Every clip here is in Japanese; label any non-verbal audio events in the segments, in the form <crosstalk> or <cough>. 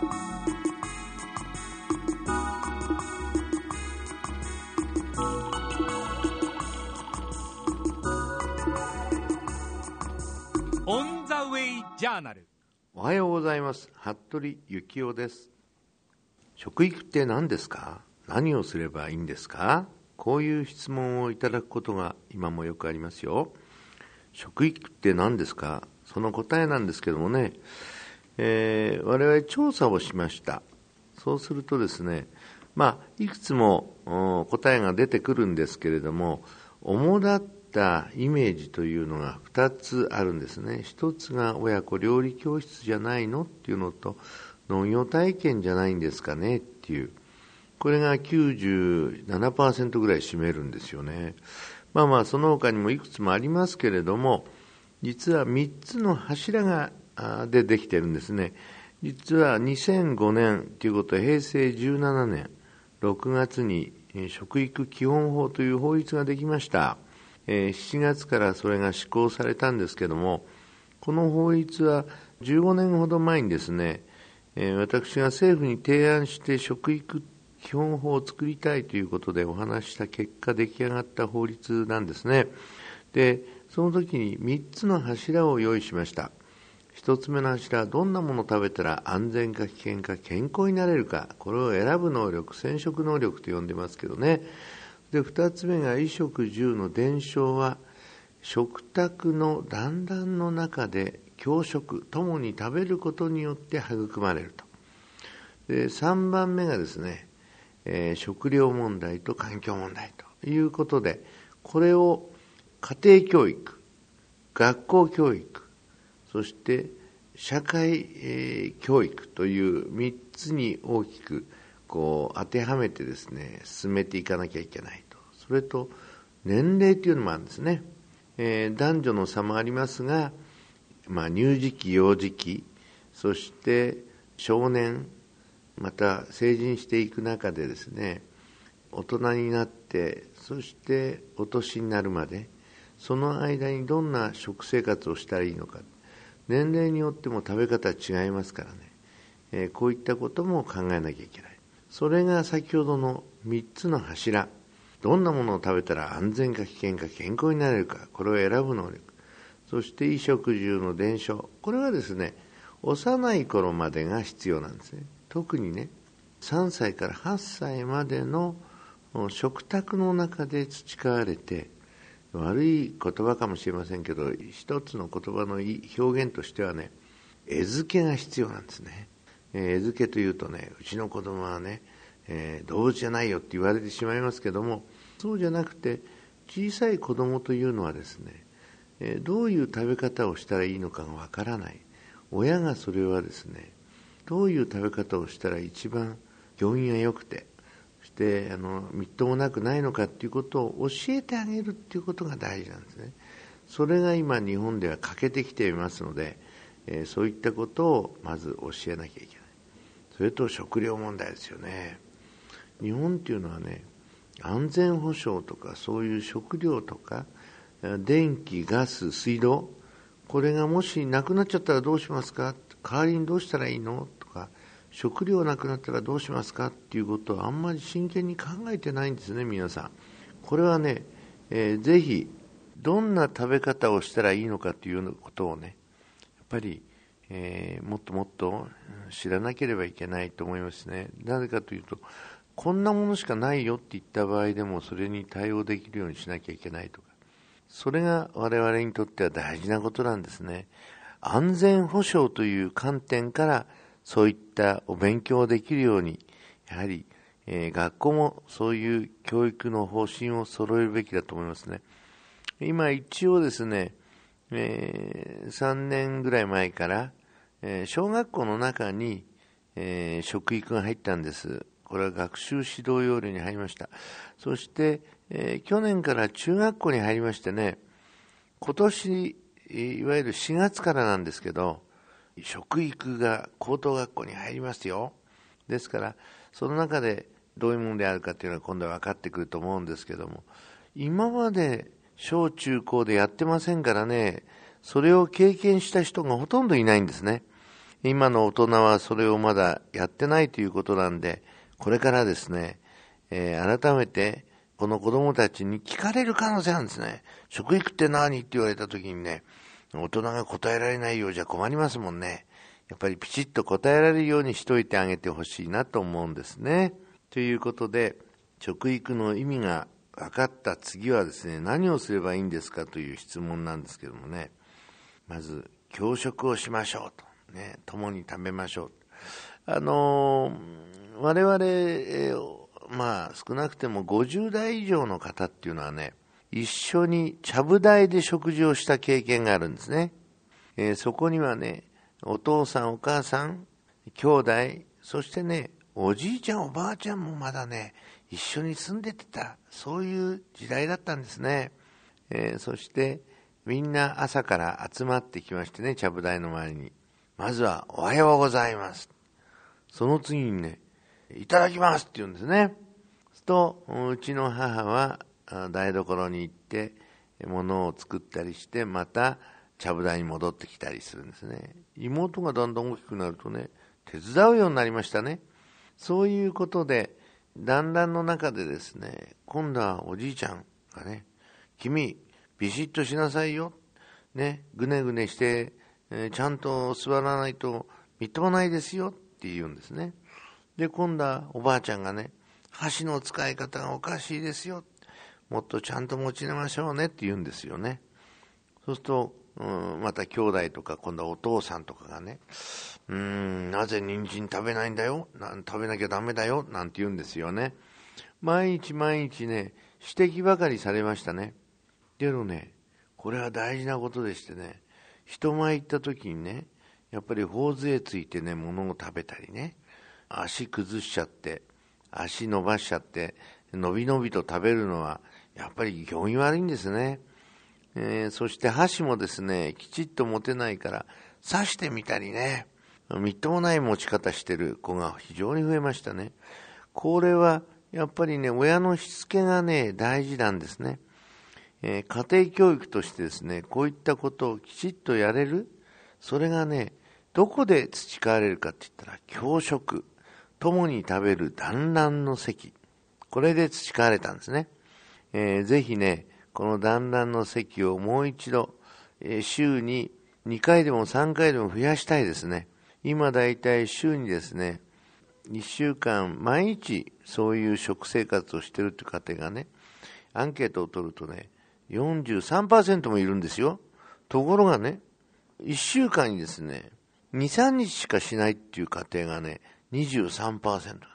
オン・ザ・ウェイ・ジャーナルおはようございます。服部幸男です。食育って何ですか？何をすればいいんですか？こういう質問をいただくことが今もよくありますよ。食育って何ですか？その答えなんですけどもね、えー、我々調査をしましたそうするとですねまあいくつも答えが出てくるんですけれども主だったイメージというのが2つあるんですね。1つが親子料理教室じゃないのっていうのと、農業体験じゃないんですかねっていう。これが97%ぐらい占めるんですよね。まあまあ、その他にもいくつもありますけれども、実は3つの柱がでできてるんですね。実は2005年ということは平成17年6月に食育基本法という法律ができました。7月からそれが施行されたんですけども、この法律は15年ほど前にですね、私が政府に提案して食育基本法を作りたいということでお話した結果出来上がった法律なんですね。で、その時に3つの柱を用意しました。1つ目の柱はどんなものを食べたら安全か危険か健康になれるか、これを選ぶ能力、染色能力と呼んでますけどね。で2つ目が衣食住の伝承は食卓の団々の中で共食共に食べることによって育まれるとで3番目がですね、えー、食料問題と環境問題ということでこれを家庭教育学校教育そして社会、教育という3つに大きくこう当てはめてですね進めていかなきゃいけないと。それと年齢というのもあるんですね、えー、男女の差もありますが、まあ、乳児期幼児期そして少年また成人していく中でですね大人になってそしてお年になるまでその間にどんな食生活をしたらいいのか。年齢によっても食べ方は違いますからね、えー、こういったことも考えなきゃいけない。それが先ほどの3つの柱。どんなものを食べたら安全か危険か健康になれるか。これを選ぶ能力。そして衣食住の伝承。これはですね幼い頃までが必要なんですね。特にね3歳から8歳までの食卓の中で培われて悪い言葉かもしれませんけど一つの言葉の表現としてはね餌付けが必要なんですね。餌付けというとねうちの子供はねえー、動物じゃないよって言われてしまいますけどもそうじゃなくて小さい子供というのはですね、え、どういう食べ方をしたらいいのかがわからない。親がそれはですねどういう食べ方をしたら一番行儀が良くてしてあのみっともなくないのかっていうことを教えてあげるっていうことが大事なんですね。それが今日本では欠けてきていますので、えー、そういったことをまず教えなきゃいけない。それと食料問題ですよね。日本っていうのはね安全保障とかそういう食料とか電気ガス水道これがもしなくなっちゃったらどうしますか？代わりにどうしたらいいの？食料なくなったらどうしますかっていうことをあんまり真剣に考えてないんですね皆さん。これはね、えー、ぜひどんな食べ方をしたらいいのかということをねやっぱり、えー、もっともっと知らなければいけないと思いますね。なぜかというとこんなものしかないよって言った場合でもそれに対応できるようにしなきゃいけないとか。それが我々にとっては大事なことなんですね。安全保障という観点からそういったお勉強できるようにやはり、えー、学校もそういう教育の方針を揃えるべきだと思いますね今一応ですね、えー、3年ぐらい前から、えー、小学校の中に、えー、食育が入ったんですこれは学習指導要領に入りました。そして、えー、去年から中学校に入りましてね、今年、いわゆる4月からなんですけど、食育が高等学校に入りますよ。ですから、その中でどういうものであるかっていうのは今度は分かってくると思うんですけども、今まで小中高でやってませんからね、それを経験した人がほとんどいないんですね。今の大人はそれをまだやってないということなんで、これからですね、えー、改めてこの子供たちに聞かれる可能性なんですね。食育って何？って言われた時にね、大人が答えられないようじゃ困りますもんね。やっぱりピチッと答えられるようにしといてあげてほしいなと思うんですね。ということで、食育の意味が分かった次はですね、何をすればいいんですかという質問なんですけどもね、まず、教食をしましょうと。ね、共に食べましょう。あのー、我々、えーまあ少なくても50代以上の方っていうのはね、一緒にちゃぶ台で食事をした経験があるんですね。えー、そこにはね、お父さんお母さん、兄弟、そしてね、おじいちゃんおばあちゃんもまだね、一緒に住んでてた、そういう時代だったんですね。えー、そしてみんな朝から集まってきましてね、ちゃぶ台の前に。まずは、おはようございます。その次にね、いただきますって言うんですね。と、うちの母は台所に行って、物を作ったりして、また、ちゃぶ台に戻ってきたりするんですね。妹がだんだん大きくなるとね、手伝うようになりましたね。そういうことで、団らんの中でですね、今度はおじいちゃんがね、君、ビシッとしなさいよ。ね、ぐねぐねして、えー、ちゃんと座らないとみっともないですよって言うんですね。で、今度はおばあちゃんがね、箸の使い方がおかしいですよ。もっとちゃんと持ちなましょうねって言うんですよね。そうすると、うん、また兄弟とか、今度はお父さんとかがね、うん、なぜ人参食べないんだよ？食べなきゃダメだよ？なんて言うんですよね。毎日毎日ね、指摘ばかりされましたね。けどね、これは大事なことでしてね、人前行った時にね、やっぱり頬杖ついてね、物を食べたりね、足崩しちゃって、足伸ばしちゃって、のびのびと食べるのは、やっぱり行儀悪いんですね。えー、そして箸もですね、きちっと持てないから、刺してみたりね、みっともない持ち方してる子が非常に増えましたね。これは、やっぱりね、親のしつけがね、大事なんですね。えー、家庭教育としてですね、こういったことをきちっとやれる、それがね、どこで培われるかって言ったら、教職。共に食べる団らんの席。これで培われたんですね。えー、ぜひね、この団らんの席をもう一度、えー、週に2回でも3回でも増やしたいですね。今だいたい週にですね、1週間毎日そういう食生活をしてるっていう家庭がね、アンケートを取るとね、43%もいるんですよ。ところがね、1週間にですね、2、3日しかしないっていう家庭がね、23%なんで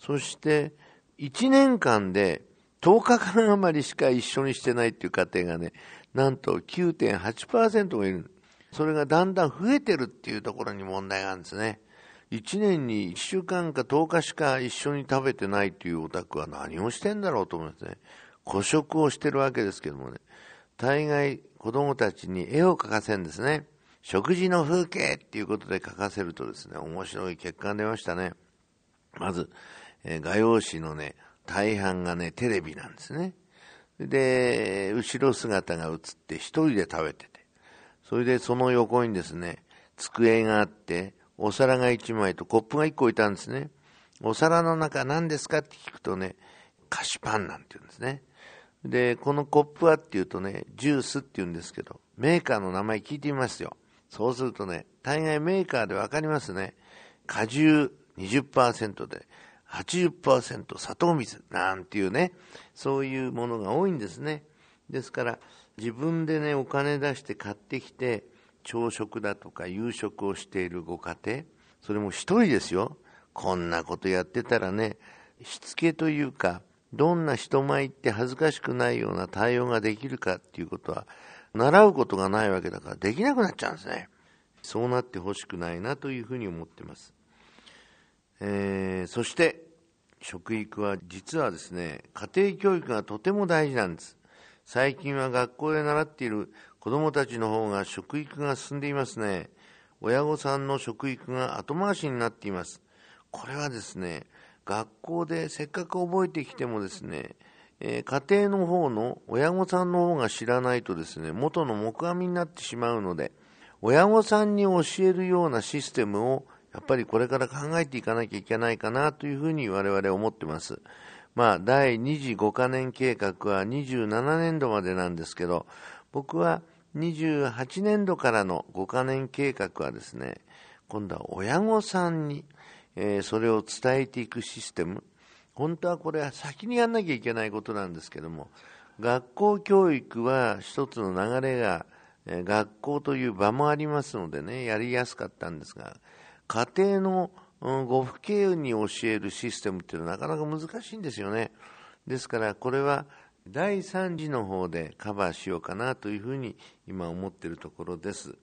す。そして、1年間で10日間余りしか一緒にしてないっていう家庭がね、なんと9.8%もいる。それがだんだん増えてるっていうところに問題があるんですね。1年に1週間か10日しか一緒に食べてないというお宅は何をしてんだろうと思いますね。孤食をしてるわけですけどもね。大概子供たちに絵を描かせるんですね。食事の風景っていうことで書かせるとですね、面白い結果が出ましたね。まず、えー、画用紙のね、大半がね、テレビなんですね。で、後ろ姿が映って一人で食べてて、それでその横にですね、机があって、お皿が一枚とコップが一個いたんですね。お皿の中何ですかって聞くとね、菓子パンなんて言うんですね。で、このコップはっていうとね、ジュースって言うんですけど、メーカーの名前聞いてみますよ。そうするとね、大概メーカーでわかりますね。果汁20%で80%砂糖水なんていうね、そういうものが多いんですね。ですから、自分でね、お金出して買ってきて、朝食だとか夕食をしているご家庭、それも一人ですよ。こんなことやってたらね、しつけというか、どんな人前って恥ずかしくないような対応ができるかっていうことは、習うことがないわけだからできなくなっちゃうんですね。そうなってほしくないなというふうに思ってます。えー、そして、食育は実はですね、家庭教育がとても大事なんです。最近は学校で習っている子供たちの方が食育が進んでいますね。親御さんの食育が後回しになっています。これはですね、学校でせっかく覚えてきてもですね、えー、家庭の方の親御さんの方が知らないとですね、元の木阿弥になってしまうので、親御さんに教えるようなシステムをやっぱりこれから考えていかなきゃいけないかなというふうに我々思ってます。まあ、第2次5カ年計画は27年度までなんですけど、僕は28年度からの5カ年計画はですね、今度は親御さんに、えー、それを伝えていくシステム。本当はこれは先にやんなきゃいけないことなんですけども、学校教育は一つの流れが、えー、学校という場もありますのでね、やりやすかったんですが、家庭の、うん、ご父兄に教えるシステムっていうのはなかなか難しいんですよね。ですからこれは第3次の方でカバーしようかなというふうに今思っているところです。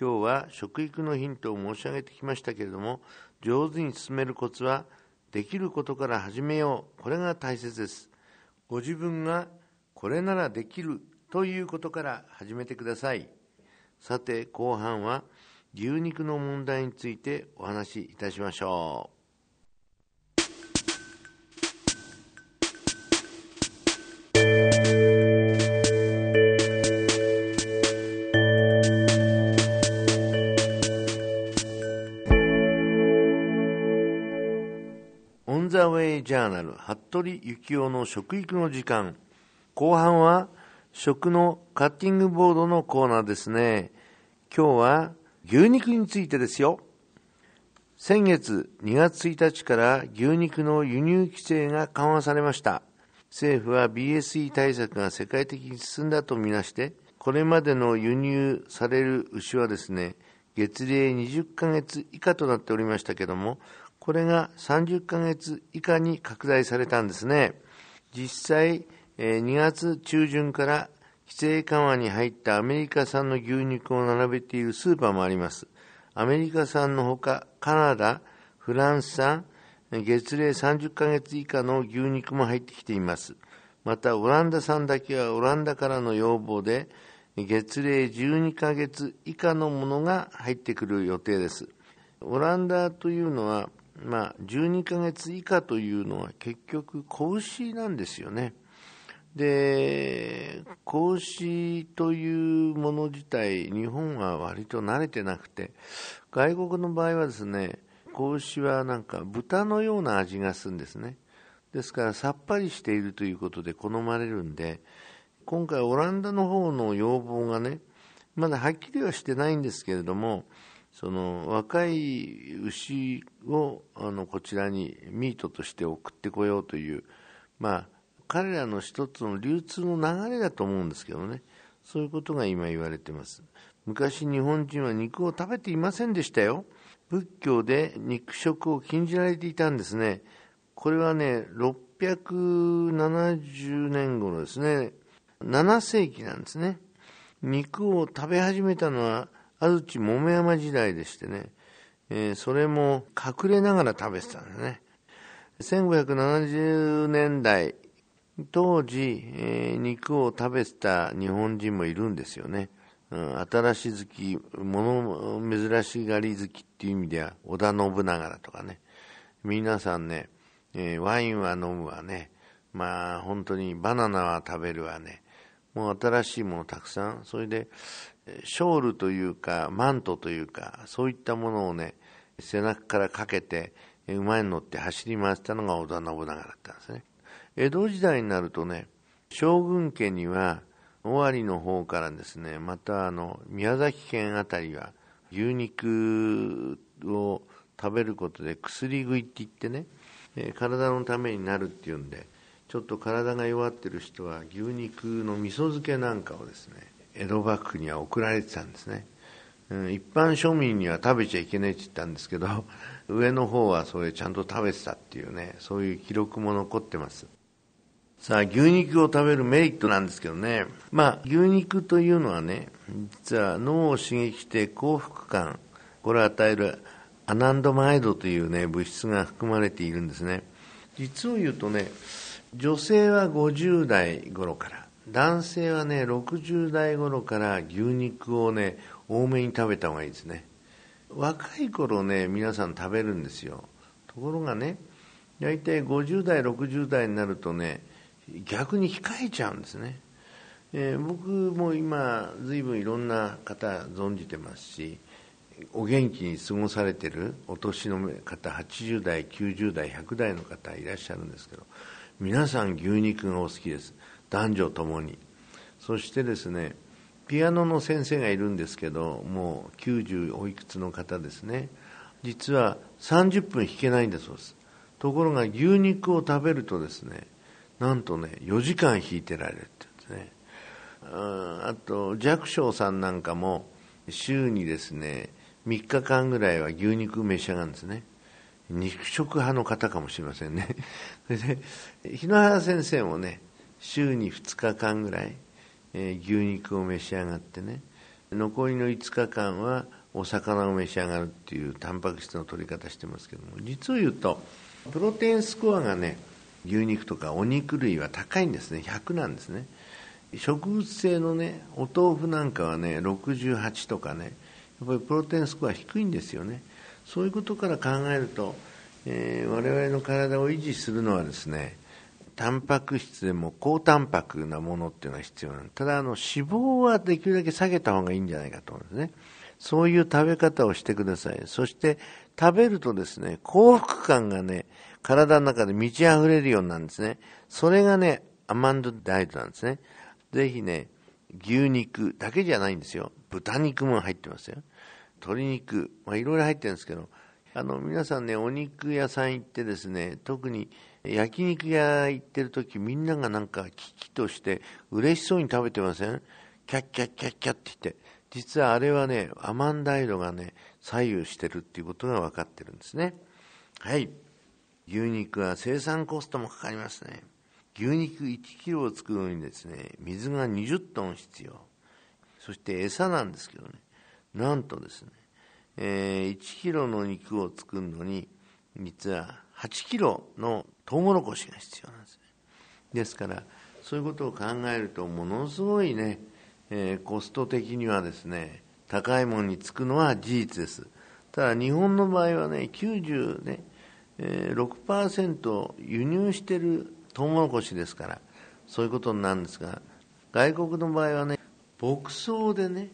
今日は食育のヒントを申し上げてきましたけれども、上手に進めるコツは、できることから始めよう。これが大切です。ご自分がこれならできるということから始めてください。さて、後半は牛肉の問題についてお話しいたしましょう。オンザウェイジャーナル服部幸男の食育の時間後半は食のカッティングボードのコーナーですね今日は牛肉についてですよ先月2月1日から牛肉の輸入規制が緩和されました政府は BSE 対策が世界的に進んだとみなしてこれまでの輸入される牛はですね月齢20ヶ月以下となっておりましたけどもこれが30ヶ月以下に拡大されたんですね。実際、2月中旬から規制緩和に入ったアメリカ産の牛肉を並べているスーパーもあります。アメリカ産のほか、カナダ、フランス産、月齢30ヶ月以下の牛肉も入ってきています。また、オランダ産だけはオランダからの要望で、月齢12ヶ月以下のものが入ってくる予定です。オランダというのは、まあ、12ヶ月以下というのは結局子牛なんですよね。で孔、子というもの自体、日本は割と慣れてなくて、外国の場合はですね孔、子はなんか豚のような味がするんですね。ですからさっぱりしているということで好まれるんで、今回オランダの方の要望がね、まだはっきりはしてないんですけれども、その若い牛をあのこちらにミートとして送ってこようというまあ彼らの一つの流通の流れだと思うんですけどね。そういうことが今言われてます。昔日本人は肉を食べていませんでしたよ。仏教で肉食を禁じられていたんですね。これはね670年頃ですね。7世紀なんですね。肉を食べ始めたのは安土桃山時代でしてね、えー、それも隠れながら食べてたんですね。1570年代、当時、えー、肉を食べてた日本人もいるんですよね。うん、新し好き、物珍しがり好きっていう意味では、織田信長だとかね。皆さんね、えー、ワインは飲むわね。まあ本当にバナナは食べるわね。もう新しいものたくさん。それで、ショールというか、マントというか、そういったものをね、背中からかけて、馬に乗って走り回ったのが織田信長だったんですね。江戸時代になるとね、将軍家には、尾張の方からですね、またあの、宮崎県あたりは、牛肉を食べることで薬食いって言ってね、体のためになるっていうんで、ちょっと体が弱ってる人は牛肉の味噌漬けなんかをですね、江戸幕府には送られてたんですね。うん、一般庶民には食べちゃいけないって言ったんですけど、上の方はそれちゃんと食べてたっていうね、そういう記録も残ってます。さあ、牛肉を食べるメリットなんですけどね。まあ、牛肉というのはね、実は脳を刺激して幸福感、これを与えるアナンドマイドというね、物質が含まれているんですね。実を言うとね、女性は50代頃から、男性はね60代頃から牛肉をね多めに食べた方がいいですね若い頃ね皆さん食べるんですよところがね大体50代60代になるとね逆に控えちゃうんですね。えー、僕も今随分いろんな方存じてますしお元気に過ごされてるお年の方80代90代100代の方いらっしゃるんですけど皆さん牛肉がお好きです。男女ともに。そしてですねピアノの先生がいるんですけどもう90おいくつの方ですね。実は30分弾けないんだそうです。ところが牛肉を食べるとですねなんとね4時間弾いてられるって言うんですねあと寂聴さんなんかも週にですね3日間ぐらいは牛肉召し上がるんですね。肉食派の方かもしれませんね。そ <laughs> れで日野原先生もね週に2日間ぐらい、えー、牛肉を召し上がってね。残りの5日間はお魚を召し上がるっていうタンパク質の取り方してますけども。実を言うとプロテインスコアがね牛肉とかお肉類は高いんですね。100なんですね。植物性のねお豆腐なんかはね68とかねやっぱりプロテインスコア低いんですよね。そういうことから考えると、えー、我々の体を維持するのはですねタンパク質でも高タンパクなものっていうのが必要なの。ただあの脂肪はできるだけ下げた方がいいんじゃないかと思うんですね。そういう食べ方をしてください。そして食べるとですね幸福感がね体の中で満ち溢れるようになるんですね。それがねアマンドダイエットなんですね。ぜひね牛肉だけじゃないんですよ。豚肉も入ってますよ。鶏肉、まあ、いろいろ入ってるんですけど、あの、皆さんね、お肉屋さん行ってですね、特に焼肉屋行ってる時みんながなんか危機として嬉しそうに食べてません？キャッキャッキャッキャッって言って、実はあれはね、アマンダイドがね、左右してるっていうことが分かってるんですね。はい。牛肉は生産コストもかかりますね。牛肉1キロを作るのにですね、水が20トン必要。そして餌なんですけどね、なんとですね、えー、1キロの肉を作るのに、実は8キロのトウモロコシが必要なんですね。ですから、そういうことを考えると、ものすごいね、えー、コスト的にはですね、高いものにつくのは事実です。ただ、日本の場合はね、96%、ねえー、輸入しているトウモロコシですから、そういうことになるんですが、外国の場合はね、牧草でね、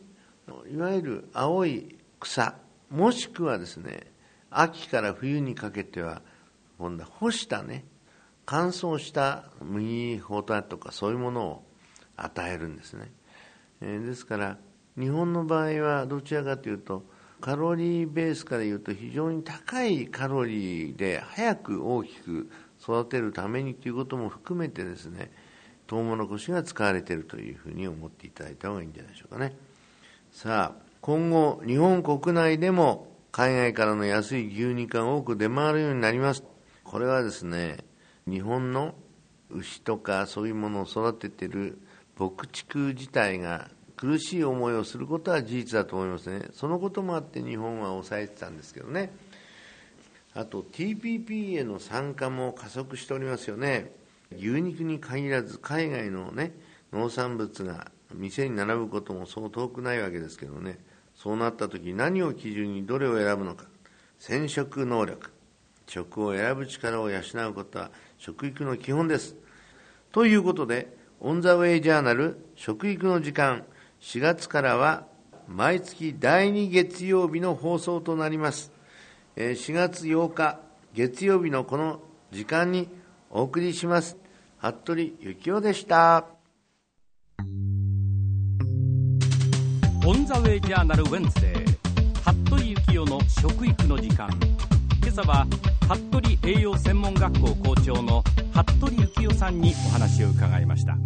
いわゆる青い草もしくはですね秋から冬にかけては今度は干したね乾燥した麦ホタとかそういうものを与えるんですね、えー、ですから日本の場合はどちらかというとカロリーベースから言うと非常に高いカロリーで早く大きく育てるためにということも含めてですねトウモロコシが使われているというふうに思っていただいた方がいいんじゃないでしょうかね。さあ、今後、日本国内でも海外からの安い牛肉が多く出回るようになります。これはですね、日本の牛とかそういうものを育てている牧畜自体が苦しい思いをすることは事実だと思いますね。そのこともあって日本は抑えてたんですけどね。あと TPP への参加も加速しておりますよね。牛肉に限らず海外のね、農産物が店に並ぶこともそう遠くないわけですけどねそうなった時何を基準にどれを選ぶのか染色能力食を選ぶ力を養うことは食育の基本ですということでオン・ザ・ウェイ・ジャーナル食育の時間4月からは毎月第2月曜日の放送となります。4月8日月曜日のこの時間にお送りします。服部幸男でした。オン・ザ・ウェイ・ジャーナル・ウェンズデー。服部幸男の食育の時間。今朝は服部栄養専門学校校長の服部幸男さんにお話を伺いました。